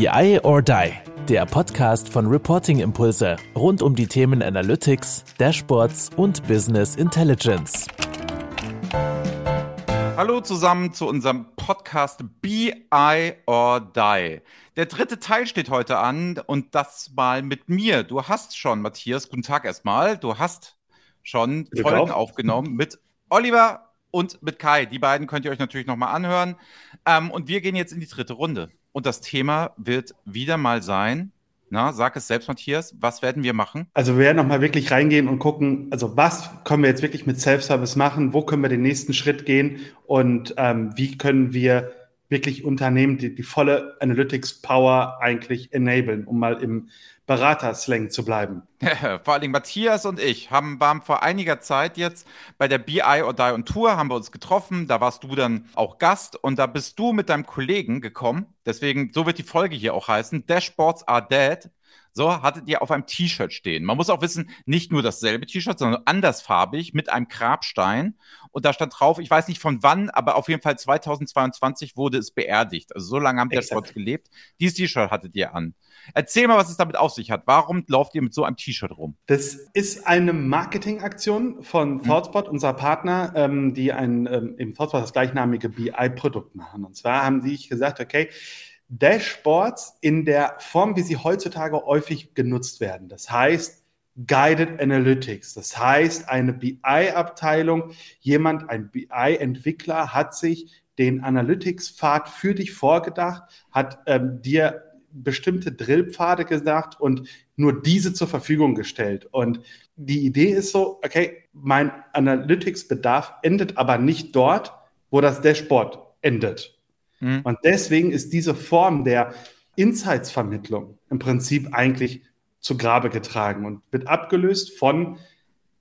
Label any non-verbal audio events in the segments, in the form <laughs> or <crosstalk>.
BI or Die, der Podcast von Reporting Impulse rund um die Themen Analytics, Dashboards und Business Intelligence. Hallo zusammen zu unserem Podcast BI or Die. Der dritte Teil steht heute an und das mal mit mir. Du hast schon, Matthias, guten Tag erstmal. Du hast schon Folgen aufgenommen mit Oliver und mit Kai. Die beiden könnt ihr euch natürlich nochmal anhören. Ähm, und wir gehen jetzt in die dritte Runde. Und das Thema wird wieder mal sein, na, sag es selbst, Matthias, was werden wir machen? Also wir werden nochmal wirklich reingehen und gucken, also was können wir jetzt wirklich mit Self-Service machen, wo können wir den nächsten Schritt gehen und ähm, wie können wir wirklich Unternehmen die, die volle Analytics-Power eigentlich enablen, um mal im Beraterslang zu bleiben. <laughs> vor allen Dingen Matthias und ich haben, waren vor einiger Zeit jetzt bei der BI or Die on Tour, haben wir uns getroffen. Da warst du dann auch Gast und da bist du mit deinem Kollegen gekommen. Deswegen, so wird die Folge hier auch heißen. Dashboards are dead. So hattet ihr auf einem T-Shirt stehen. Man muss auch wissen, nicht nur dasselbe T-Shirt, sondern andersfarbig mit einem Grabstein. Und da stand drauf, ich weiß nicht von wann, aber auf jeden Fall 2022 wurde es beerdigt. Also so lange haben Dashboards gelebt. Dieses T-Shirt hattet ihr an. Erzähl mal, was es damit auf sich hat. Warum lauft ihr mit so einem T-Shirt rum? Das ist eine Marketingaktion von. ThoughtSpot, hm. unser Partner, ähm, die ein ähm, im ThoughtSpot das gleichnamige BI-Produkt machen. Und zwar haben sie gesagt, okay, Dashboards in der Form, wie sie heutzutage häufig genutzt werden. Das heißt, Guided Analytics. Das heißt, eine BI-Abteilung, jemand, ein BI-Entwickler hat sich den Analytics-Pfad für dich vorgedacht, hat ähm, dir bestimmte Drillpfade gesagt und nur diese zur Verfügung gestellt. Und die Idee ist so, okay, mein Analytics-Bedarf endet aber nicht dort, wo das Dashboard endet. Mhm. Und deswegen ist diese Form der Insights-Vermittlung im Prinzip eigentlich zu Grabe getragen und wird abgelöst von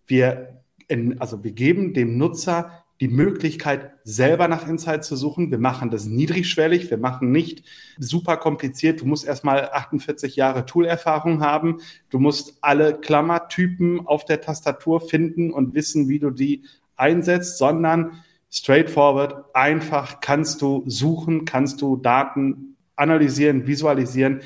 wir, in, also wir geben dem Nutzer die Möglichkeit, selber nach Insights zu suchen. Wir machen das niedrigschwellig, wir machen nicht super kompliziert. Du musst erstmal 48 Jahre Toolerfahrung haben. Du musst alle Klammertypen auf der Tastatur finden und wissen, wie du die einsetzt, sondern straightforward, einfach kannst du suchen, kannst du Daten analysieren, visualisieren,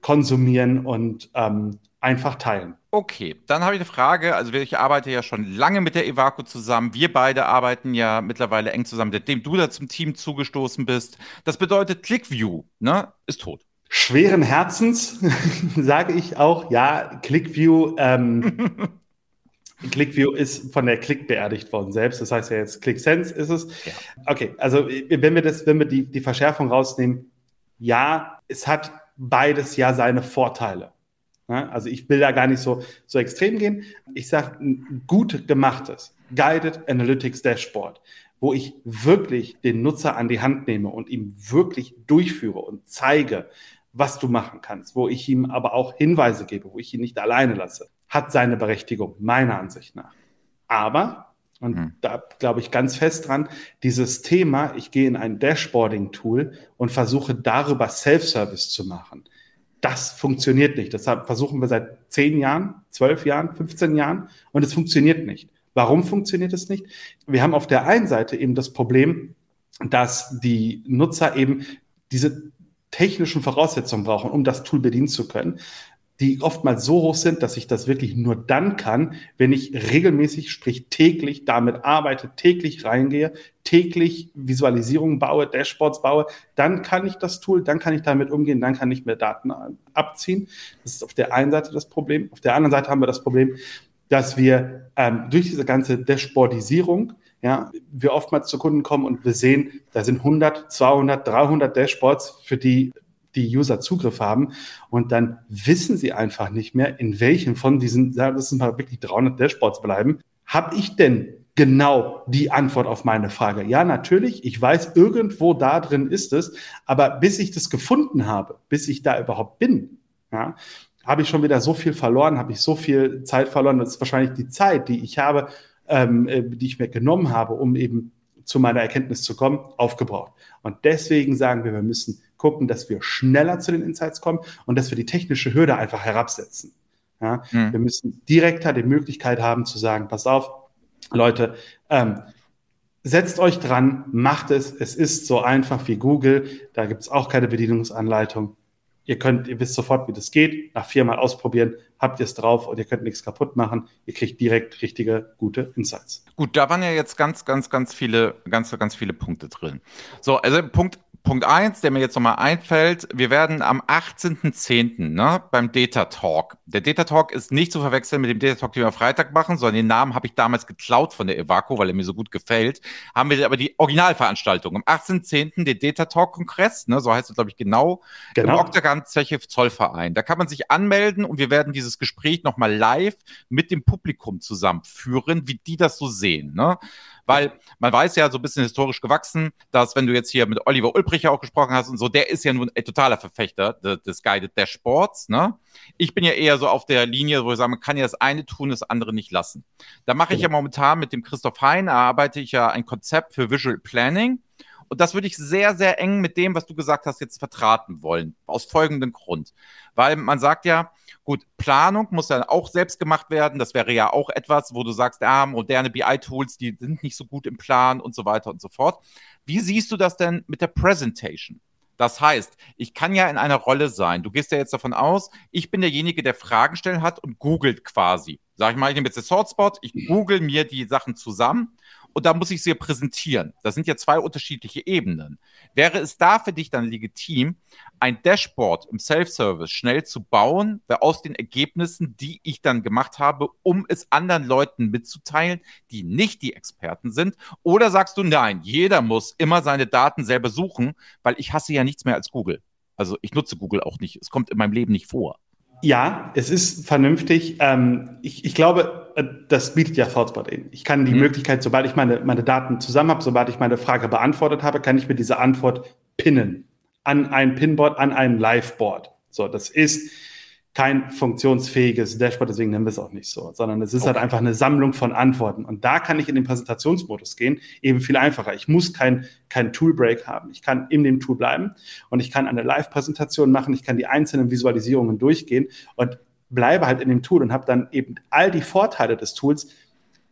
konsumieren und ähm, einfach teilen. Okay, dann habe ich eine Frage. Also ich arbeite ja schon lange mit der Evaco zusammen. Wir beide arbeiten ja mittlerweile eng zusammen, seitdem du da zum Team zugestoßen bist. Das bedeutet, ClickView ne, ist tot. Schweren Herzens <laughs> sage ich auch, ja, ClickView. Ähm, <laughs> ClickView ist von der Click beerdigt worden selbst. Das heißt ja jetzt ClickSense ist es. Ja. Okay, also wenn wir das, wenn wir die, die Verschärfung rausnehmen, ja, es hat beides ja seine Vorteile. Also ich will da gar nicht so, so extrem gehen. Ich sage, ein gut gemachtes Guided Analytics Dashboard, wo ich wirklich den Nutzer an die Hand nehme und ihm wirklich durchführe und zeige, was du machen kannst, wo ich ihm aber auch Hinweise gebe, wo ich ihn nicht alleine lasse, hat seine Berechtigung, meiner Ansicht nach. Aber, und hm. da glaube ich ganz fest dran, dieses Thema, ich gehe in ein Dashboarding-Tool und versuche darüber Self-Service zu machen das funktioniert nicht. Deshalb versuchen wir seit zehn Jahren, zwölf Jahren, 15 Jahren und es funktioniert nicht. Warum funktioniert es nicht? Wir haben auf der einen Seite eben das Problem, dass die Nutzer eben diese technischen Voraussetzungen brauchen, um das Tool bedienen zu können die oftmals so hoch sind, dass ich das wirklich nur dann kann, wenn ich regelmäßig, sprich täglich damit arbeite, täglich reingehe, täglich Visualisierungen baue, Dashboards baue, dann kann ich das Tool, dann kann ich damit umgehen, dann kann ich mir Daten abziehen. Das ist auf der einen Seite das Problem. Auf der anderen Seite haben wir das Problem, dass wir ähm, durch diese ganze Dashboardisierung ja, wir oftmals zu Kunden kommen und wir sehen, da sind 100, 200, 300 Dashboards, für die die User Zugriff haben und dann wissen sie einfach nicht mehr, in welchen von diesen, das sind mal wirklich 300 Dashboards bleiben, habe ich denn genau die Antwort auf meine Frage? Ja, natürlich, ich weiß, irgendwo da drin ist es, aber bis ich das gefunden habe, bis ich da überhaupt bin, ja, habe ich schon wieder so viel verloren, habe ich so viel Zeit verloren. Das ist wahrscheinlich die Zeit, die ich habe, ähm, äh, die ich mir genommen habe, um eben zu meiner Erkenntnis zu kommen, aufgebraucht. Und deswegen sagen wir, wir müssen gucken, dass wir schneller zu den Insights kommen und dass wir die technische Hürde einfach herabsetzen. Ja? Mhm. Wir müssen direkter die Möglichkeit haben zu sagen, pass auf, Leute, ähm, setzt euch dran, macht es. Es ist so einfach wie Google. Da gibt es auch keine Bedienungsanleitung. Ihr könnt, ihr wisst sofort, wie das geht. Nach viermal ausprobieren, habt ihr es drauf und ihr könnt nichts kaputt machen. Ihr kriegt direkt richtige, gute Insights. Gut, da waren ja jetzt ganz, ganz, ganz viele, ganz, ganz viele Punkte drin. So, also Punkt Punkt eins, der mir jetzt nochmal einfällt, wir werden am 18.10. Ne, beim Data Talk. Der Data Talk ist nicht zu verwechseln mit dem Data Talk, den wir am Freitag machen, sondern den Namen habe ich damals geklaut von der Evaco, weil er mir so gut gefällt. Haben wir aber die Originalveranstaltung. Am 18.10. den Data Talk Kongress, ne, so heißt es, glaube ich, genau, genau. im Octagon Zeche Zollverein. Da kann man sich anmelden und wir werden dieses Gespräch nochmal live mit dem Publikum zusammenführen, wie die das so sehen. Ne? Weil man weiß ja, so ein bisschen historisch gewachsen, dass wenn du jetzt hier mit Oliver Ulbricher auch gesprochen hast und so, der ist ja nun ein totaler Verfechter des Guided Dashboards. Ne? Ich bin ja eher so auf der Linie, wo ich sage, man kann ja das eine tun, das andere nicht lassen. Da mache ich ja genau. momentan mit dem Christoph Hein, arbeite ich ja ein Konzept für Visual Planning. Und das würde ich sehr, sehr eng mit dem, was du gesagt hast, jetzt vertraten wollen. Aus folgendem Grund. Weil man sagt ja, gut, Planung muss dann auch selbst gemacht werden. Das wäre ja auch etwas, wo du sagst, ah, moderne BI-Tools, die sind nicht so gut im Plan und so weiter und so fort. Wie siehst du das denn mit der Presentation? Das heißt, ich kann ja in einer Rolle sein. Du gehst ja jetzt davon aus, ich bin derjenige, der Fragen stellen hat und googelt quasi. Sag ich mal, ich nehme jetzt den Sortspot, ich google mir die Sachen zusammen und da muss ich sie präsentieren. Das sind ja zwei unterschiedliche Ebenen. Wäre es da für dich dann legitim, ein Dashboard im Self-Service schnell zu bauen, aus den Ergebnissen, die ich dann gemacht habe, um es anderen Leuten mitzuteilen, die nicht die Experten sind? Oder sagst du, nein, jeder muss immer seine Daten selber suchen, weil ich hasse ja nichts mehr als Google. Also ich nutze Google auch nicht. Es kommt in meinem Leben nicht vor. Ja, es ist vernünftig. Ähm, ich, ich, glaube, äh, das bietet ja ThoughtSpot in. Ich kann die mhm. Möglichkeit, sobald ich meine, meine Daten zusammen habe, sobald ich meine Frage beantwortet habe, kann ich mir diese Antwort pinnen an ein Pinboard, an ein Liveboard. So, das ist kein funktionsfähiges Dashboard, deswegen nennen wir es auch nicht so, sondern es ist halt okay. halt einfach eine Sammlung von Antworten. Und da kann ich in den Präsentationsmodus gehen, eben viel einfacher. Ich muss kein, kein Toolbreak haben. Ich kann in dem Tool bleiben und ich kann eine Live-Präsentation machen. Ich kann die einzelnen Visualisierungen durchgehen und bleibe halt in dem Tool und habe dann eben all die Vorteile des Tools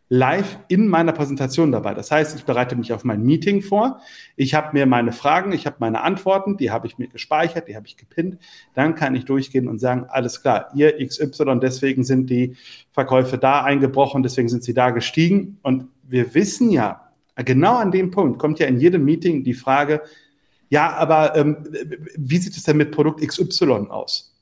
live in meiner Präsentation dabei. Das heißt, ich bereite mich auf mein Meeting vor. Ich habe mir meine Fragen, ich habe meine Antworten, die habe ich mir gespeichert, die habe ich gepinnt. Dann kann ich durchgehen und sagen, alles klar, ihr XY, deswegen sind die Verkäufe da eingebrochen, deswegen sind sie da gestiegen. Und wir wissen ja, genau an dem Punkt kommt ja in jedem Meeting die Frage, ja, aber ähm, wie sieht es denn mit Produkt XY aus?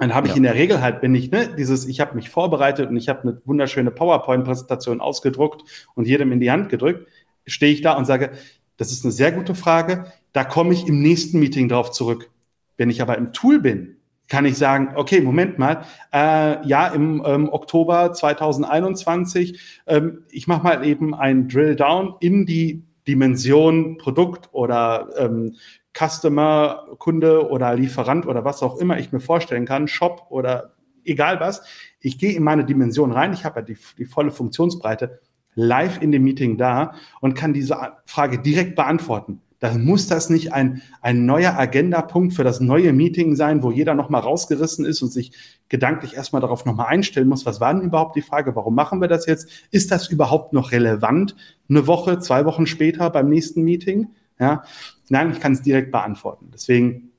Dann habe ich ja. in der Regel halt, wenn ich, ne, dieses, ich habe mich vorbereitet und ich habe eine wunderschöne PowerPoint-Präsentation ausgedruckt und jedem in die Hand gedrückt, stehe ich da und sage, das ist eine sehr gute Frage, da komme ich im nächsten Meeting drauf zurück. Wenn ich aber im Tool bin, kann ich sagen, okay, Moment mal, äh, ja, im ähm, Oktober 2021, ähm, ich mache mal eben ein Drill Down in die Dimension Produkt oder ähm, Customer, Kunde oder Lieferant oder was auch immer ich mir vorstellen kann, Shop oder egal was. Ich gehe in meine Dimension rein, ich habe ja die, die volle Funktionsbreite live in dem Meeting da und kann diese Frage direkt beantworten. Dann muss das nicht ein, ein neuer Agendapunkt für das neue Meeting sein, wo jeder nochmal rausgerissen ist und sich gedanklich erstmal darauf nochmal einstellen muss, was war denn überhaupt die Frage, warum machen wir das jetzt? Ist das überhaupt noch relevant eine Woche, zwei Wochen später beim nächsten Meeting? Ja, nein, ich kann es direkt beantworten. Deswegen,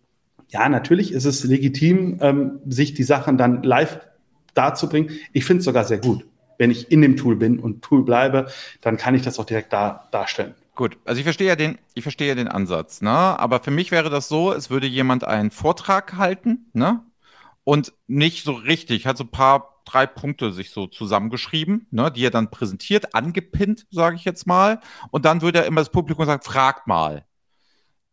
ja, natürlich ist es legitim, ähm, sich die Sachen dann live darzubringen. Ich finde es sogar sehr gut. Wenn ich in dem Tool bin und Tool bleibe, dann kann ich das auch direkt da darstellen. Gut, also ich verstehe ja den, ich verstehe den Ansatz, ne? Aber für mich wäre das so, es würde jemand einen Vortrag halten, ne? Und nicht so richtig, hat so ein paar, drei Punkte sich so zusammengeschrieben, ne, die er dann präsentiert, angepinnt, sage ich jetzt mal. Und dann würde er immer das Publikum sagen, fragt mal.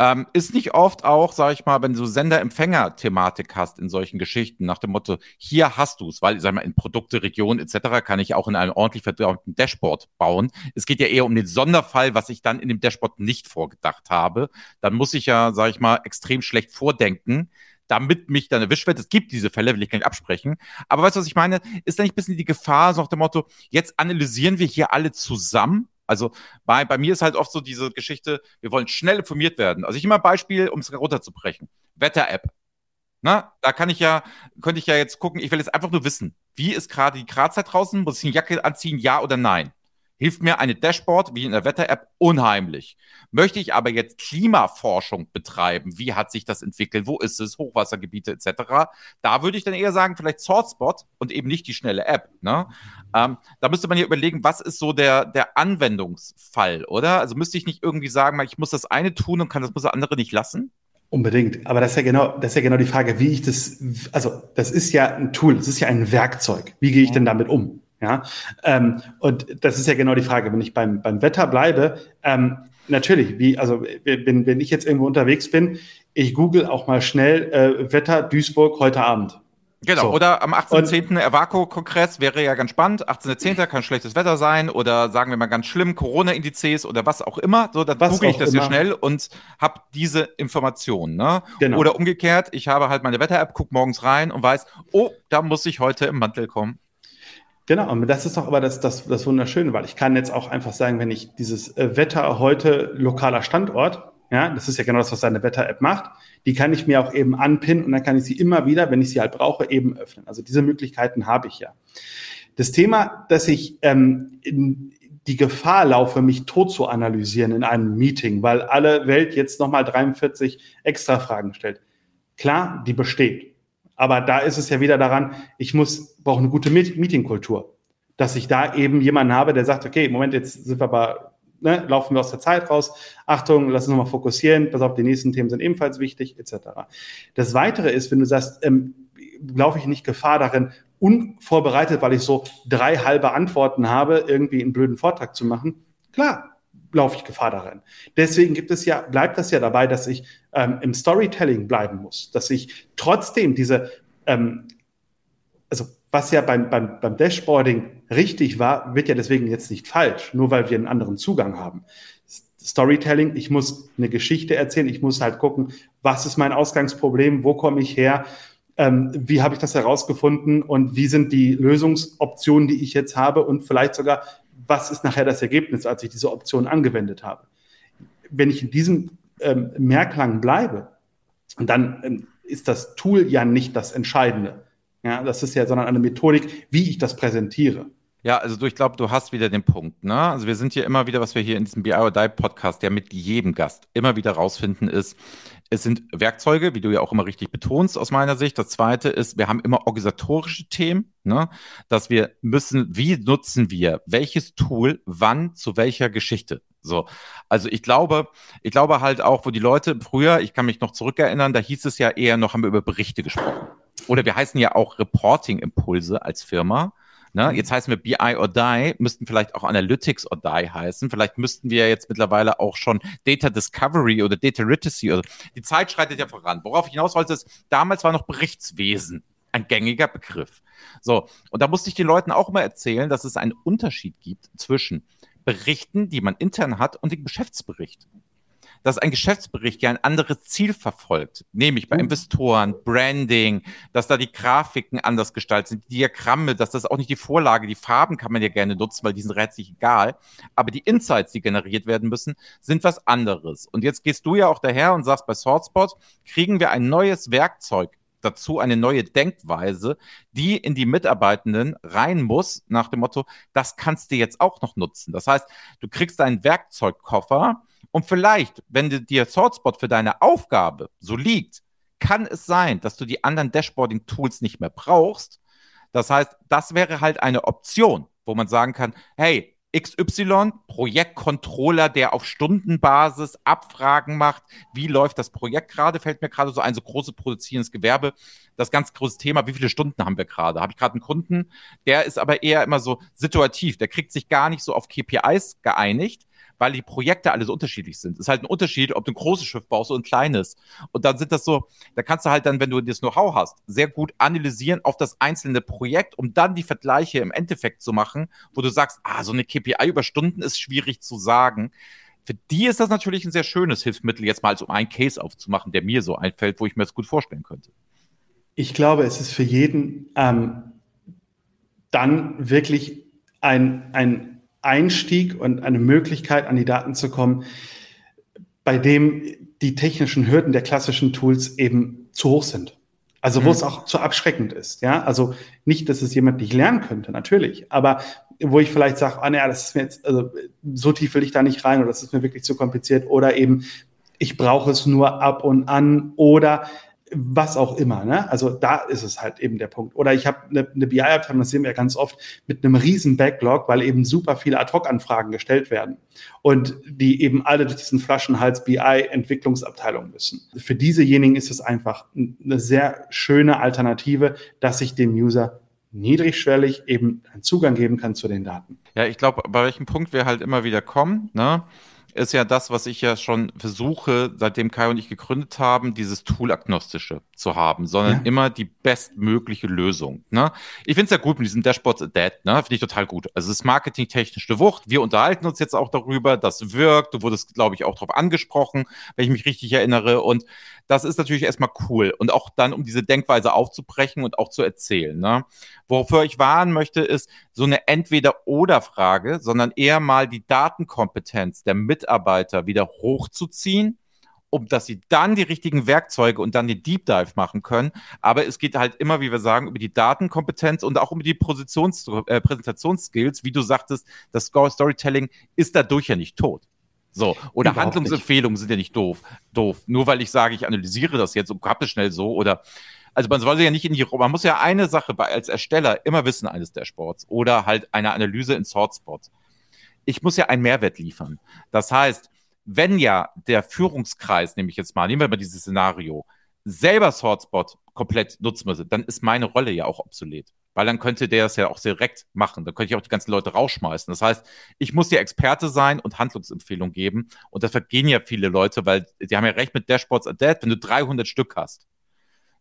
Ähm, ist nicht oft auch, sage ich mal, wenn du Sender-Empfänger-Thematik hast in solchen Geschichten, nach dem Motto, hier hast du es, weil, sag mal, in Produkte, Regionen etc. kann ich auch in einem ordentlich vertrauten Dashboard bauen. Es geht ja eher um den Sonderfall, was ich dann in dem Dashboard nicht vorgedacht habe. Dann muss ich ja, sage ich mal, extrem schlecht vordenken, damit mich dann erwischt wird. Es gibt diese Fälle, will ich gar nicht absprechen. Aber weißt du, was ich meine? Ist da nicht ein bisschen die Gefahr, so nach dem Motto, jetzt analysieren wir hier alle zusammen also bei, bei mir ist halt oft so diese Geschichte, wir wollen schnell informiert werden. Also ich immer Beispiel, um es runterzubrechen. Wetter-App. Na, da kann ich ja, könnte ich ja jetzt gucken, ich will jetzt einfach nur wissen, wie ist gerade die Gradzeit draußen? Muss ich eine Jacke anziehen, ja oder nein? Hilft mir eine Dashboard wie in der Wetter-App unheimlich. Möchte ich aber jetzt Klimaforschung betreiben, wie hat sich das entwickelt, wo ist es, Hochwassergebiete etc., da würde ich dann eher sagen, vielleicht SourceBot und eben nicht die schnelle App. Ne? Ähm, da müsste man hier überlegen, was ist so der, der Anwendungsfall, oder? Also müsste ich nicht irgendwie sagen, ich muss das eine tun und kann das, muss das andere nicht lassen? Unbedingt. Aber das ist ja genau, das ist ja genau die Frage, wie ich das, also das ist ja ein Tool, das ist ja ein Werkzeug. Wie gehe ich denn damit um? Ja, ähm, und das ist ja genau die Frage. Wenn ich beim, beim Wetter bleibe, ähm, natürlich, wie, also wenn, wenn ich jetzt irgendwo unterwegs bin, ich google auch mal schnell äh, Wetter Duisburg heute Abend. Genau, so. oder am 18.10. Ervaco-Kongress wäre ja ganz spannend. 18.10. kann schlechtes Wetter sein oder sagen wir mal ganz schlimm, Corona-Indizes oder was auch immer. So, dann google ich das immer. hier schnell und habe diese Informationen. Ne? Genau. Oder umgekehrt, ich habe halt meine Wetter-App, gucke morgens rein und weiß, oh, da muss ich heute im Mantel kommen. Genau, und das ist doch aber das, das, das Wunderschöne, weil ich kann jetzt auch einfach sagen, wenn ich dieses äh, Wetter heute lokaler Standort, ja, das ist ja genau das, was deine Wetter-App macht. Die kann ich mir auch eben anpinnen und dann kann ich sie immer wieder, wenn ich sie halt brauche, eben öffnen. Also diese Möglichkeiten habe ich ja. Das Thema, dass ich ähm, in die Gefahr laufe, mich tot zu analysieren in einem Meeting, weil alle Welt jetzt nochmal 43 extra Fragen stellt. Klar, die besteht. Aber da ist es ja wieder daran, ich muss, brauche eine gute Meetingkultur. Dass ich da eben jemanden habe, der sagt, okay, Moment, jetzt sind wir aber ne, laufen wir aus der Zeit raus. Achtung, lass uns nochmal fokussieren. Pass auf, die nächsten Themen sind ebenfalls wichtig, etc. Das Weitere ist, wenn du sagst, ähm, laufe ich nicht Gefahr darin, unvorbereitet, weil ich so drei halbe Antworten habe, irgendwie einen blöden Vortrag zu machen. Klar, laufe ich Gefahr darin. Deswegen gibt es ja, bleibt das ja dabei, dass ich ähm, im Storytelling bleiben muss, dass ich trotzdem diese, ähm, also was ja beim, beim, beim Dashboarding richtig war, wird ja deswegen jetzt nicht falsch, nur weil wir einen anderen Zugang haben. Storytelling, ich muss eine Geschichte erzählen, ich muss halt gucken, was ist mein Ausgangsproblem, wo komme ich her, ähm, wie habe ich das herausgefunden und wie sind die Lösungsoptionen, die ich jetzt habe und vielleicht sogar, was ist nachher das Ergebnis, als ich diese Option angewendet habe. Wenn ich in diesem ähm, Mehrklang bleibe, dann ähm, ist das Tool ja nicht das Entscheidende. Ja, das ist ja, sondern eine Methodik, wie ich das präsentiere. Ja, also du, ich glaube, du hast wieder den Punkt. Ne? Also wir sind hier immer wieder, was wir hier in diesem BI or Die Podcast ja mit jedem Gast immer wieder rausfinden, ist, es sind Werkzeuge, wie du ja auch immer richtig betonst aus meiner Sicht. Das zweite ist, wir haben immer organisatorische Themen, ne? dass wir müssen, wie nutzen wir welches Tool, wann, zu welcher Geschichte. So, also ich glaube, ich glaube halt auch, wo die Leute früher, ich kann mich noch zurückerinnern, da hieß es ja eher noch, haben wir über Berichte gesprochen. Oder wir heißen ja auch Reporting-Impulse als Firma. Ne? Mhm. Jetzt heißen wir BI or Die, müssten vielleicht auch Analytics or Die heißen. Vielleicht müssten wir jetzt mittlerweile auch schon Data Discovery oder Data Literacy. Oder die Zeit schreitet ja voran. Worauf ich hinaus wollte, ist, damals war noch Berichtswesen ein gängiger Begriff. So, und da musste ich den Leuten auch immer erzählen, dass es einen Unterschied gibt zwischen Berichten, die man intern hat, und dem Geschäftsbericht dass ein Geschäftsbericht ja ein anderes Ziel verfolgt, nämlich bei uh. Investoren, Branding, dass da die Grafiken anders gestaltet sind, die Diagramme, dass das auch nicht die Vorlage, die Farben kann man ja gerne nutzen, weil die sind rätlich egal, aber die Insights, die generiert werden müssen, sind was anderes. Und jetzt gehst du ja auch daher und sagst, bei SwordSpot kriegen wir ein neues Werkzeug dazu eine neue Denkweise, die in die Mitarbeitenden rein muss, nach dem Motto, das kannst du jetzt auch noch nutzen. Das heißt, du kriegst einen Werkzeugkoffer, und vielleicht, wenn dir SwordSpot für deine Aufgabe so liegt, kann es sein, dass du die anderen Dashboarding-Tools nicht mehr brauchst. Das heißt, das wäre halt eine Option, wo man sagen kann, hey, XY, Projektcontroller, der auf Stundenbasis Abfragen macht, wie läuft das Projekt gerade, fällt mir gerade so ein, so große produzierendes Gewerbe, das ganz große Thema, wie viele Stunden haben wir gerade? Habe ich gerade einen Kunden, der ist aber eher immer so situativ, der kriegt sich gar nicht so auf KPIs geeinigt, weil die Projekte alle so unterschiedlich sind. Es ist halt ein Unterschied, ob du ein großes Schiff baust oder ein kleines. Und dann sind das so, da kannst du halt dann, wenn du das Know-how hast, sehr gut analysieren auf das einzelne Projekt, um dann die Vergleiche im Endeffekt zu machen, wo du sagst, ah, so eine KPI über Stunden ist schwierig zu sagen. Für die ist das natürlich ein sehr schönes Hilfsmittel, jetzt mal so einen Case aufzumachen, der mir so einfällt, wo ich mir das gut vorstellen könnte. Ich glaube, es ist für jeden ähm, dann wirklich ein, ein Einstieg und eine Möglichkeit, an die Daten zu kommen, bei dem die technischen Hürden der klassischen Tools eben zu hoch sind. Also wo mhm. es auch zu abschreckend ist. Ja, also nicht, dass es jemand nicht lernen könnte, natürlich, aber wo ich vielleicht sage, ah, naja, das ist mir jetzt, also so tief will ich da nicht rein oder das ist mir wirklich zu kompliziert oder eben, ich brauche es nur ab und an oder was auch immer. Ne? Also da ist es halt eben der Punkt. Oder ich habe eine, eine BI-Abteilung, das sehen wir ja ganz oft, mit einem riesen Backlog, weil eben super viele Ad-Hoc-Anfragen gestellt werden und die eben alle durch diesen Flaschenhals BI-Entwicklungsabteilung müssen. Für diesejenigen ist es einfach eine sehr schöne Alternative, dass ich dem User niedrigschwellig eben einen Zugang geben kann zu den Daten. Ja, ich glaube, bei welchem Punkt wir halt immer wieder kommen, ne? Ist ja das, was ich ja schon versuche, seitdem Kai und ich gegründet haben, dieses Tool-agnostische zu haben, sondern ja. immer die bestmögliche Lösung. Ne? Ich finde es ja gut mit diesem Dashboards Dead, ne? finde ich total gut. Also es ist marketingtechnisch eine Wucht. Wir unterhalten uns jetzt auch darüber, das wirkt. Du wurdest, glaube ich, auch darauf angesprochen, wenn ich mich richtig erinnere. Und das ist natürlich erstmal cool. Und auch dann, um diese Denkweise aufzubrechen und auch zu erzählen. Ne? Wofür ich warnen möchte, ist so eine Entweder-Oder-Frage, sondern eher mal die Datenkompetenz der Mitarbeiter wieder hochzuziehen um dass sie dann die richtigen Werkzeuge und dann den Deep Dive machen können. Aber es geht halt immer, wie wir sagen, über die Datenkompetenz und auch über die Positions äh, Präsentationsskills. Wie du sagtest, das Storytelling ist dadurch ja nicht tot. So, oder Überhaupt Handlungsempfehlungen nicht. sind ja nicht doof, doof. Nur weil ich sage, ich analysiere das jetzt und habe es schnell so oder also man soll ja nicht in die, man muss ja eine Sache bei, als Ersteller immer wissen eines der Sports oder halt eine Analyse in Sortspots. Ich muss ja einen Mehrwert liefern. Das heißt, wenn ja der Führungskreis, nehme ich jetzt mal, nehmen wir mal dieses Szenario, selber Sortspot komplett nutzen müsse, dann ist meine Rolle ja auch obsolet weil dann könnte der es ja auch direkt machen. Dann könnte ich auch die ganzen Leute rausschmeißen. Das heißt, ich muss ja Experte sein und Handlungsempfehlungen geben. Und das vergehen ja viele Leute, weil die haben ja recht mit Dashboards Adapt. Wenn du 300 Stück hast,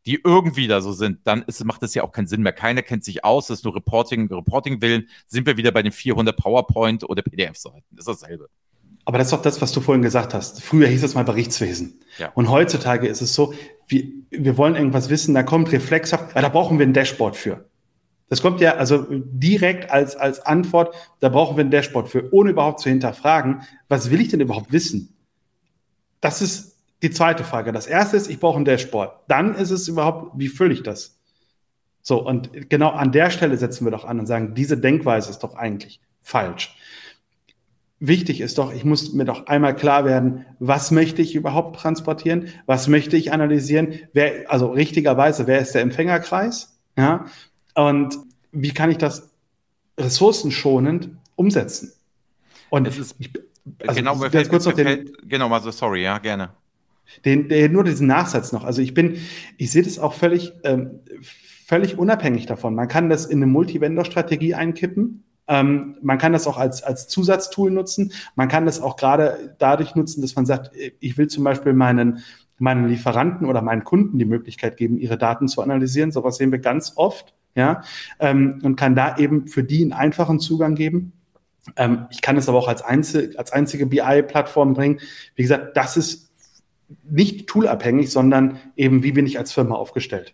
die irgendwie da so sind, dann ist, macht das ja auch keinen Sinn mehr. Keiner kennt sich aus, das ist nur Reporting, Reporting willen. Sind wir wieder bei den 400 PowerPoint oder PDF-Seiten. Das ist dasselbe. Aber das ist doch das, was du vorhin gesagt hast. Früher hieß es mal Berichtswesen. Ja. Und heutzutage ist es so, wir, wir wollen irgendwas wissen, da kommt reflexhaft, ja, da brauchen wir ein Dashboard für. Das kommt ja also direkt als, als Antwort, da brauchen wir ein Dashboard für, ohne überhaupt zu hinterfragen, was will ich denn überhaupt wissen? Das ist die zweite Frage. Das erste ist, ich brauche ein Dashboard. Dann ist es überhaupt, wie fülle ich das? So, und genau an der Stelle setzen wir doch an und sagen, diese Denkweise ist doch eigentlich falsch. Wichtig ist doch, ich muss mir doch einmal klar werden, was möchte ich überhaupt transportieren? Was möchte ich analysieren? Wer, also richtigerweise, wer ist der Empfängerkreis? Ja, und wie kann ich das ressourcenschonend umsetzen? Und es ist, ich, also genau, mir fällt, kurz noch den, genau, also sorry, ja, gerne. Den, den, nur diesen Nachsatz noch. Also ich bin, ich sehe das auch völlig, ähm, völlig unabhängig davon. Man kann das in eine Multivendor-Strategie einkippen. Ähm, man kann das auch als, als Zusatztool nutzen. Man kann das auch gerade dadurch nutzen, dass man sagt, ich will zum Beispiel meinen, meinen Lieferanten oder meinen Kunden die Möglichkeit geben, ihre Daten zu analysieren. Sowas sehen wir ganz oft ja, ähm, und kann da eben für die einen einfachen Zugang geben. Ähm, ich kann es aber auch als, einzel als einzige BI-Plattform bringen. Wie gesagt, das ist nicht toolabhängig, sondern eben, wie bin ich als Firma aufgestellt.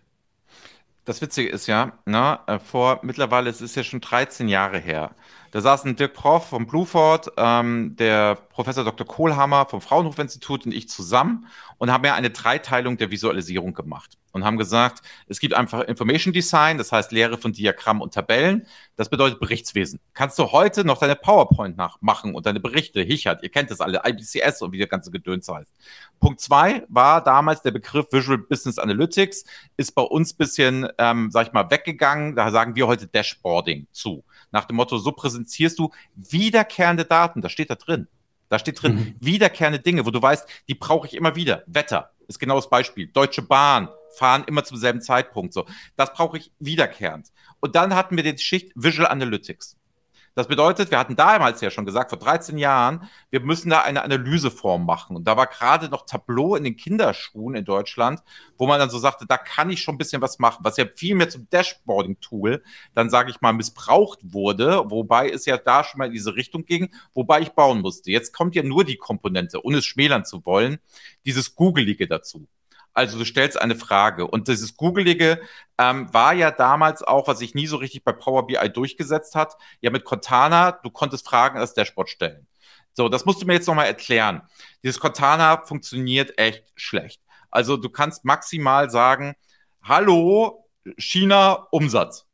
Das Witzige ist ja, na, äh, vor mittlerweile, es ist ja schon 13 Jahre her, da saßen Dirk Prof vom Blueford, ähm, der Professor Dr. Kohlhammer vom Fraunhofer-Institut und ich zusammen und haben ja eine Dreiteilung der Visualisierung gemacht und haben gesagt, es gibt einfach Information Design, das heißt Lehre von Diagrammen und Tabellen. Das bedeutet Berichtswesen. Kannst du heute noch deine PowerPoint nachmachen und deine Berichte, Hichert, ihr kennt das alle, IBCS und wie der ganze Gedöns heißt. Punkt zwei war damals der Begriff Visual Business Analytics, ist bei uns bisschen, ähm, sag ich mal, weggegangen. Da sagen wir heute Dashboarding zu. Nach dem Motto, so präsentierst du wiederkehrende Daten. Das steht da drin. Da steht drin, mhm. wiederkehrende Dinge, wo du weißt, die brauche ich immer wieder. Wetter ist genau das Beispiel. Deutsche Bahn fahren immer zum selben Zeitpunkt. So, das brauche ich wiederkehrend. Und dann hatten wir die Schicht Visual Analytics. Das bedeutet, wir hatten damals ja schon gesagt, vor 13 Jahren, wir müssen da eine Analyseform machen. Und da war gerade noch Tableau in den Kinderschuhen in Deutschland, wo man dann so sagte, da kann ich schon ein bisschen was machen, was ja viel mehr zum Dashboarding-Tool dann, sage ich mal, missbraucht wurde, wobei es ja da schon mal in diese Richtung ging, wobei ich bauen musste. Jetzt kommt ja nur die Komponente, ohne es schmälern zu wollen, dieses Googelige dazu. Also du stellst eine Frage. Und dieses Googelige ähm, war ja damals auch, was sich nie so richtig bei Power BI durchgesetzt hat, ja mit Cortana, du konntest Fragen als Dashboard stellen. So, das musst du mir jetzt nochmal erklären. Dieses Cortana funktioniert echt schlecht. Also du kannst maximal sagen, hallo, China, Umsatz.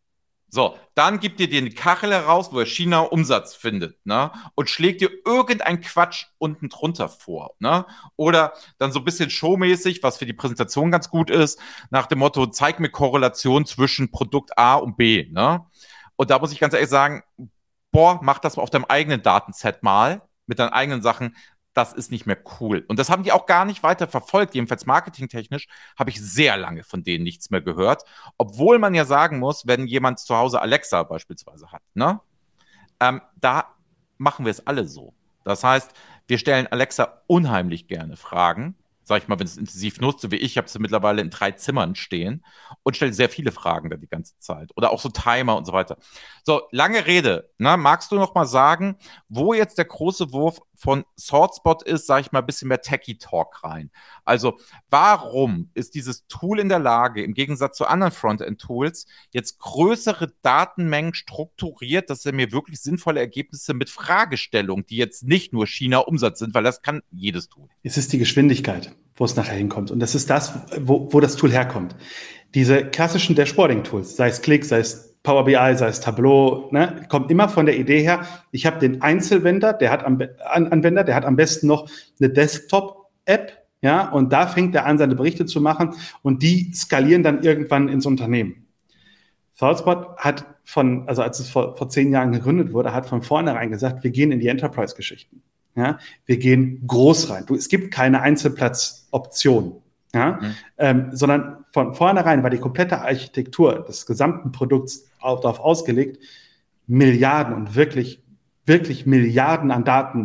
So, dann gibt ihr dir eine Kachel heraus, wo er China Umsatz findet, ne? Und schlägt dir irgendein Quatsch unten drunter vor, ne? Oder dann so ein bisschen showmäßig, was für die Präsentation ganz gut ist, nach dem Motto, zeig mir Korrelation zwischen Produkt A und B, ne? Und da muss ich ganz ehrlich sagen, boah, mach das mal auf deinem eigenen Datenset mal, mit deinen eigenen Sachen das ist nicht mehr cool. Und das haben die auch gar nicht weiter verfolgt. Jedenfalls marketingtechnisch habe ich sehr lange von denen nichts mehr gehört. Obwohl man ja sagen muss, wenn jemand zu Hause Alexa beispielsweise hat, ne? Ähm, da machen wir es alle so. Das heißt, wir stellen Alexa unheimlich gerne Fragen sag ich mal, wenn es intensiv nutzt, so wie ich, ich habe sie mittlerweile in drei Zimmern stehen und stelle sehr viele Fragen da die ganze Zeit. Oder auch so Timer und so weiter. So, lange Rede. Na, ne? magst du noch mal sagen, wo jetzt der große Wurf von SwordSpot ist, sage ich mal, ein bisschen mehr Techie-Talk rein. Also, warum ist dieses Tool in der Lage, im Gegensatz zu anderen Frontend-Tools, jetzt größere Datenmengen strukturiert, dass er mir wirklich sinnvolle Ergebnisse mit Fragestellungen, die jetzt nicht nur China-Umsatz sind, weil das kann jedes Tool. Es ist die Geschwindigkeit wo es nachher hinkommt. Und das ist das, wo, wo das Tool herkommt. Diese klassischen Dashboarding-Tools, sei es Click, sei es Power BI, sei es Tableau, ne, kommt immer von der Idee her, ich habe den Einzelwender, der hat am Anwender, der hat am besten noch eine Desktop-App, ja, und da fängt er an, seine Berichte zu machen und die skalieren dann irgendwann ins Unternehmen. ThoughtSpot hat von, also als es vor, vor zehn Jahren gegründet wurde, hat von vornherein gesagt, wir gehen in die Enterprise-Geschichten. Ja, wir gehen groß rein. Du, es gibt keine Einzelplatzoption, ja, mhm. ähm, sondern von vornherein war die komplette Architektur des gesamten Produkts auch darauf ausgelegt, Milliarden und wirklich, wirklich Milliarden an Datenzeilen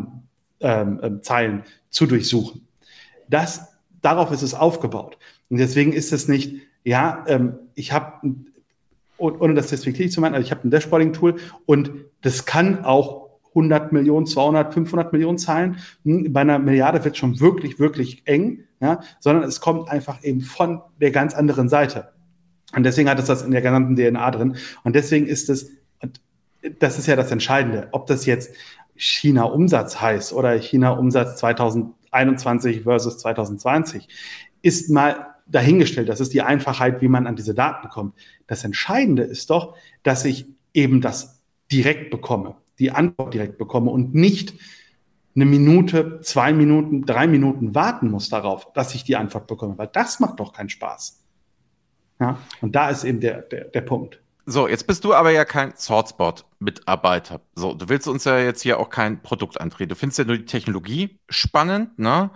ähm, ähm, zu durchsuchen. Das, darauf ist es aufgebaut. Und deswegen ist es nicht, ja, ähm, ich habe, ohne das despektierlich zu meinen, also ich habe ein Dashboarding-Tool und das kann auch 100 Millionen, 200, 500 Millionen Zahlen. Hm, bei einer Milliarde wird schon wirklich, wirklich eng, ja, sondern es kommt einfach eben von der ganz anderen Seite. Und deswegen hat es das in der gesamten DNA drin. Und deswegen ist es, das ist ja das Entscheidende, ob das jetzt China-Umsatz heißt oder China-Umsatz 2021 versus 2020, ist mal dahingestellt. Das ist die Einfachheit, wie man an diese Daten kommt. Das Entscheidende ist doch, dass ich eben das direkt bekomme die Antwort direkt bekomme und nicht eine Minute, zwei Minuten, drei Minuten warten muss darauf, dass ich die Antwort bekomme, weil das macht doch keinen Spaß. Ja, und da ist eben der, der, der Punkt. So, jetzt bist du aber ja kein Swordspot-Mitarbeiter. So, du willst uns ja jetzt hier auch kein Produkt andrehen. Du findest ja nur die Technologie spannend, ne?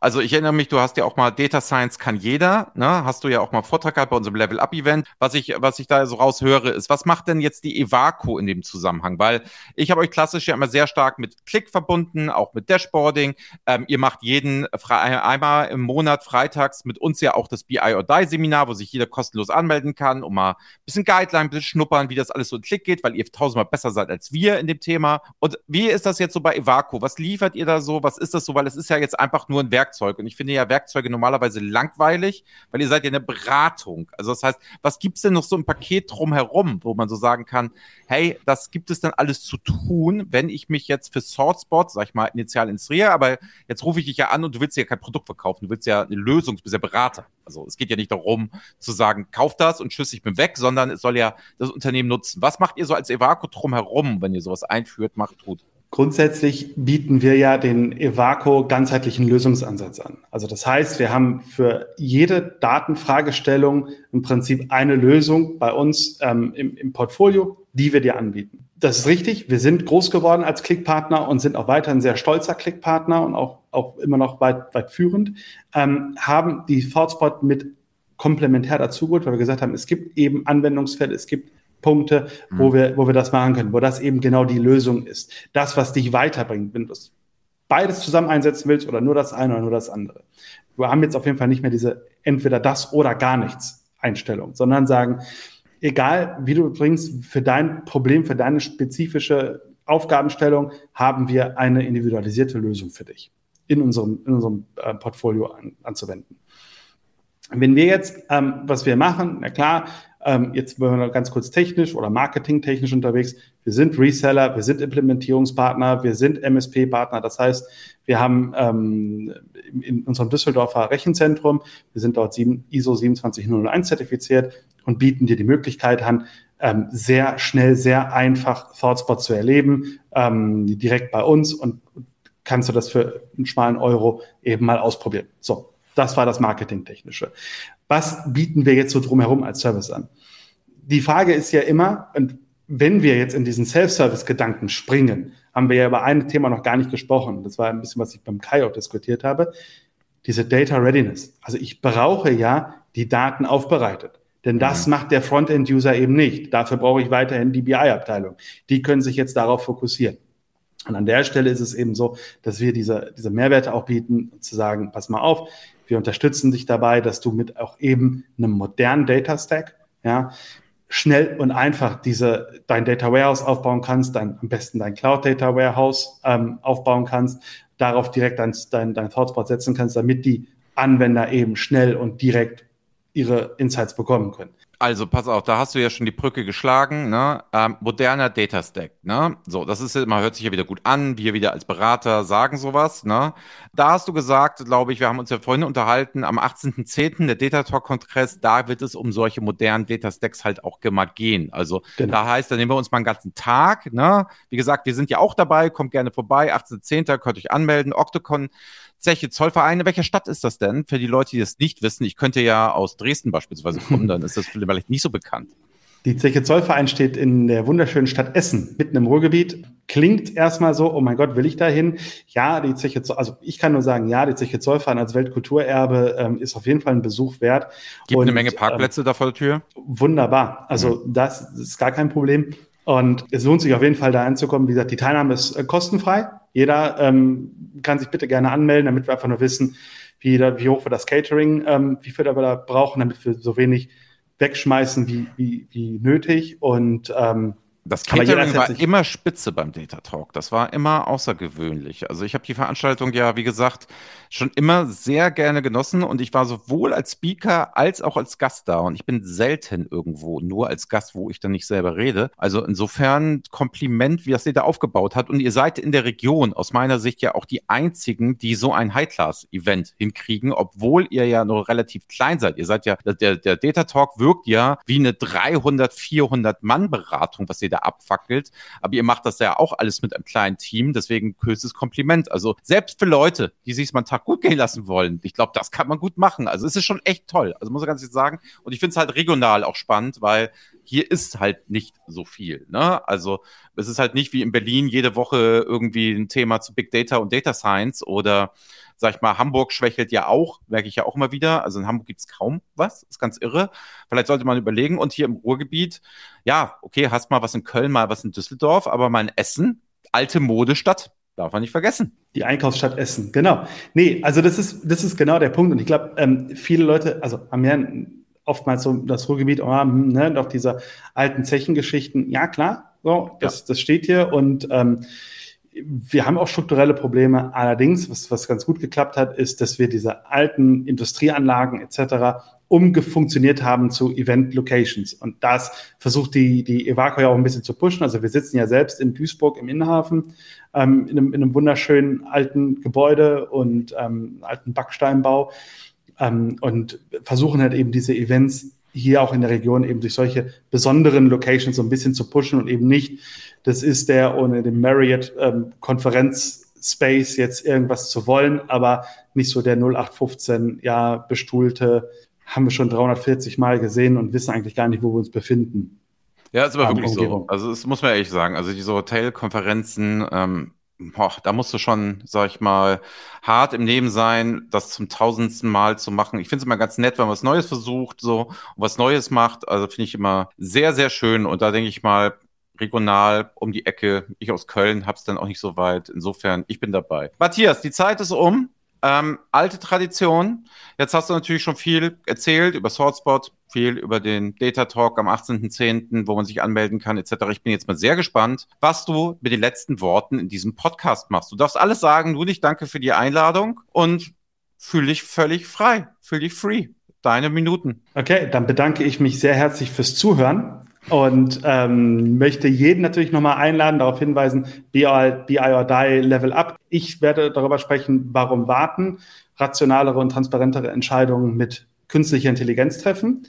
Also ich erinnere mich, du hast ja auch mal Data Science kann jeder, ne? Hast du ja auch mal Vortrag gehabt bei unserem Level Up Event. Was ich, was ich da so raushöre, ist, was macht denn jetzt die Evaco in dem Zusammenhang? Weil ich habe euch klassisch ja immer sehr stark mit Klick verbunden, auch mit Dashboarding. Ähm, ihr macht jeden einmal im Monat freitags mit uns ja auch das BI or Die Seminar, wo sich jeder kostenlos anmelden kann, um mal ein bisschen Guideline bisschen schnuppern, wie das alles so in Klick geht, weil ihr tausendmal besser seid als wir in dem Thema. Und wie ist das jetzt so bei Evaco? Was liefert ihr da so? Was ist das so? Weil es ist ja jetzt einfach nur ein Werkzeug. Und ich finde ja Werkzeuge normalerweise langweilig, weil ihr seid ja eine Beratung. Also das heißt, was gibt es denn noch so im Paket drumherum, wo man so sagen kann, hey, das gibt es dann alles zu tun, wenn ich mich jetzt für SourceBot, sag ich mal, initial instruiere, aber jetzt rufe ich dich ja an und du willst ja kein Produkt verkaufen, du willst ja eine Lösung, du bist ja Berater. Also es geht ja nicht darum zu sagen, kauf das und tschüss, ich bin weg, sondern es soll ja das Unternehmen nutzen. Was macht ihr so als Evaco drumherum, wenn ihr sowas einführt, macht, tut? Grundsätzlich bieten wir ja den Evaco ganzheitlichen Lösungsansatz an. Also das heißt, wir haben für jede Datenfragestellung im Prinzip eine Lösung bei uns ähm, im, im Portfolio, die wir dir anbieten. Das ist richtig. Wir sind groß geworden als Klickpartner und sind auch weiterhin sehr stolzer Klickpartner und auch, auch immer noch weit, weit führend. Ähm, haben die ThoughtSpot mit komplementär dazugeholt, weil wir gesagt haben, es gibt eben Anwendungsfälle, es gibt Punkte, mhm. wo, wir, wo wir das machen können, wo das eben genau die Lösung ist. Das, was dich weiterbringt, wenn du das beides zusammen einsetzen willst oder nur das eine oder nur das andere. Wir haben jetzt auf jeden Fall nicht mehr diese entweder das oder gar nichts Einstellung, sondern sagen, egal wie du bringst, für dein Problem, für deine spezifische Aufgabenstellung haben wir eine individualisierte Lösung für dich in unserem, in unserem äh, Portfolio an, anzuwenden. Wenn wir jetzt, ähm, was wir machen, na klar, ähm, jetzt wenn wir ganz kurz technisch oder marketingtechnisch unterwegs. Wir sind Reseller, wir sind Implementierungspartner, wir sind MSP-Partner. Das heißt, wir haben ähm, in unserem Düsseldorfer Rechenzentrum, wir sind dort sieben, ISO 27001 zertifiziert und bieten dir die Möglichkeit an, ähm, sehr schnell, sehr einfach ThoughtSpot zu erleben, ähm, direkt bei uns und kannst du das für einen schmalen Euro eben mal ausprobieren. So, das war das Marketingtechnische. Was bieten wir jetzt so drumherum als Service an? Die Frage ist ja immer, und wenn wir jetzt in diesen Self-Service-Gedanken springen, haben wir ja über ein Thema noch gar nicht gesprochen. Das war ein bisschen, was ich beim Kai auch diskutiert habe. Diese Data Readiness. Also ich brauche ja die Daten aufbereitet. Denn das mhm. macht der Frontend-User eben nicht. Dafür brauche ich weiterhin die BI-Abteilung. Die können sich jetzt darauf fokussieren. Und an der Stelle ist es eben so, dass wir diese, diese Mehrwerte auch bieten, zu sagen, pass mal auf, wir unterstützen dich dabei, dass du mit auch eben einem modernen Data Stack, ja, schnell und einfach diese, dein Data Warehouse aufbauen kannst, dein, am besten dein Cloud Data Warehouse ähm, aufbauen kannst, darauf direkt dein, dein, dein Hotspot setzen kannst, damit die Anwender eben schnell und direkt ihre Insights bekommen können. Also pass auf, da hast du ja schon die Brücke geschlagen, ne? Ähm, moderner Data Stack, ne? So, das ist immer, hört sich ja wieder gut an. Wir wieder als Berater sagen sowas, ne? Da hast du gesagt, glaube ich, wir haben uns ja vorhin unterhalten, am 18.10. der Data Talk Kongress, da wird es um solche modernen Data Stacks halt auch immer gehen. Also genau. da heißt, da nehmen wir uns mal einen ganzen Tag, ne? Wie gesagt, wir sind ja auch dabei, kommt gerne vorbei, 18.10. könnt euch anmelden, Octocon Zeche Zollverein. In welcher Stadt ist das denn? Für die Leute, die das nicht wissen. Ich könnte ja aus Dresden beispielsweise kommen, dann ist das vielleicht nicht so bekannt. Die Zeche Zollverein steht in der wunderschönen Stadt Essen, mitten im Ruhrgebiet. Klingt erstmal so, oh mein Gott, will ich da hin? Ja, die Zeche Zoll, also ich kann nur sagen, ja, die Zeche Zollverein als Weltkulturerbe ähm, ist auf jeden Fall ein Besuch wert. Gibt Und, eine Menge Parkplätze ähm, da vor der Tür? Wunderbar. Also mhm. das ist gar kein Problem. Und es lohnt sich auf jeden Fall da einzukommen. Wie gesagt, die Teilnahme ist äh, kostenfrei. Jeder ähm, kann sich bitte gerne anmelden, damit wir einfach nur wissen, wie, da, wie hoch wir das Catering, ähm, wie viel wir da brauchen, damit wir so wenig wegschmeißen wie, wie, wie nötig. Und ähm, das Catering war immer spitze beim Data Talk. Das war immer außergewöhnlich. Also ich habe die Veranstaltung ja, wie gesagt, schon immer sehr gerne genossen und ich war sowohl als Speaker als auch als Gast da und ich bin selten irgendwo nur als Gast, wo ich dann nicht selber rede. Also insofern Kompliment, wie das ihr da aufgebaut hat und ihr seid in der Region aus meiner Sicht ja auch die einzigen, die so ein High-Class-Event hinkriegen, obwohl ihr ja noch relativ klein seid. Ihr seid ja, der, der Data Talk wirkt ja wie eine 300, 400 Mann Beratung, was ihr da abfackelt. Aber ihr macht das ja auch alles mit einem kleinen Team, deswegen höchstes Kompliment. Also selbst für Leute, die sich mal einen Tag gut gehen lassen wollen, ich glaube, das kann man gut machen. Also es ist schon echt toll. Also muss ich ganz ehrlich sagen. Und ich finde es halt regional auch spannend, weil hier ist halt nicht so viel. Ne? Also es ist halt nicht wie in Berlin jede Woche irgendwie ein Thema zu Big Data und Data Science oder sag ich mal, Hamburg schwächelt ja auch, merke ich ja auch immer wieder. Also in Hamburg gibt es kaum was, ist ganz irre. Vielleicht sollte man überlegen. Und hier im Ruhrgebiet, ja, okay, hast mal was in Köln, mal was in Düsseldorf, aber mal in Essen, alte Modestadt, darf man nicht vergessen. Die Einkaufsstadt Essen, genau. Nee, also das ist, das ist genau der Punkt. Und ich glaube, ähm, viele Leute, also haben ja oftmals so das Ruhrgebiet, oh, hm, ne, doch diese alten Zechengeschichten. Ja, klar, so, das, ja. das steht hier. Und ähm, wir haben auch strukturelle Probleme. Allerdings, was, was ganz gut geklappt hat, ist, dass wir diese alten Industrieanlagen etc. umgefunktioniert haben zu Event-Locations. Und das versucht die, die Evaco ja auch ein bisschen zu pushen. Also wir sitzen ja selbst in Duisburg im Innenhafen ähm, in, einem, in, einem, wunderschönen alten Gebäude und ähm, alten Backsteinbau ähm, und versuchen halt eben diese Events hier auch in der Region eben durch solche besonderen Locations so ein bisschen zu pushen und eben nicht das ist der, ohne den Marriott-Konferenz-Space ähm, jetzt irgendwas zu wollen, aber nicht so der 0815, ja, bestuhlte, haben wir schon 340 Mal gesehen und wissen eigentlich gar nicht, wo wir uns befinden. Ja, ist aber wirklich Umgebung. so. Also, das muss man ehrlich sagen. Also, diese Hotelkonferenzen, ähm, boah, da musst du schon, sag ich mal, hart im Leben sein, das zum tausendsten Mal zu machen. Ich finde es immer ganz nett, wenn man was Neues versucht, so, und was Neues macht. Also, finde ich immer sehr, sehr schön. Und da denke ich mal, regional um die Ecke. Ich aus Köln habe es dann auch nicht so weit. Insofern, ich bin dabei. Matthias, die Zeit ist um. Ähm, alte Tradition. Jetzt hast du natürlich schon viel erzählt über SwordSpot, viel über den Data Talk am 18.10., wo man sich anmelden kann, etc. Ich bin jetzt mal sehr gespannt, was du mit den letzten Worten in diesem Podcast machst. Du darfst alles sagen, du nicht danke für die Einladung und fühl dich völlig frei, fühl dich free. Deine Minuten. Okay, dann bedanke ich mich sehr herzlich fürs Zuhören und ähm, möchte jeden natürlich nochmal einladen, darauf hinweisen, BI, BI or Die Level Up. Ich werde darüber sprechen, warum warten, rationalere und transparentere Entscheidungen mit künstlicher Intelligenz treffen.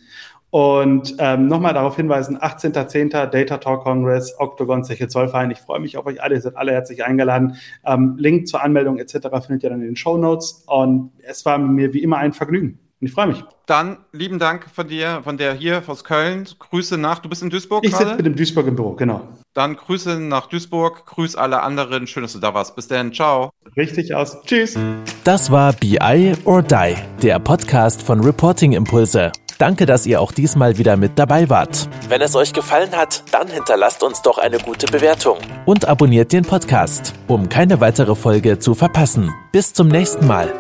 Und ähm, nochmal darauf hinweisen, 18.10. Data Talk Congress, Octagon, Zeche Zollverein. Ich freue mich auf euch alle, ihr seid alle herzlich eingeladen. Ähm, Link zur Anmeldung etc. findet ihr dann in den Show Notes. Und es war mir wie immer ein Vergnügen. Und ich freue mich. Dann lieben Dank von dir, von der hier aus Köln. Grüße nach, du bist in Duisburg Ich sitze mit dem Duisburg im Büro, genau. Dann Grüße nach Duisburg, grüß alle anderen. Schön, dass du da warst. Bis dann, ciao. Richtig aus. Tschüss. Das war BI or Die, der Podcast von Reporting Impulse. Danke, dass ihr auch diesmal wieder mit dabei wart. Wenn es euch gefallen hat, dann hinterlasst uns doch eine gute Bewertung und abonniert den Podcast, um keine weitere Folge zu verpassen. Bis zum nächsten Mal.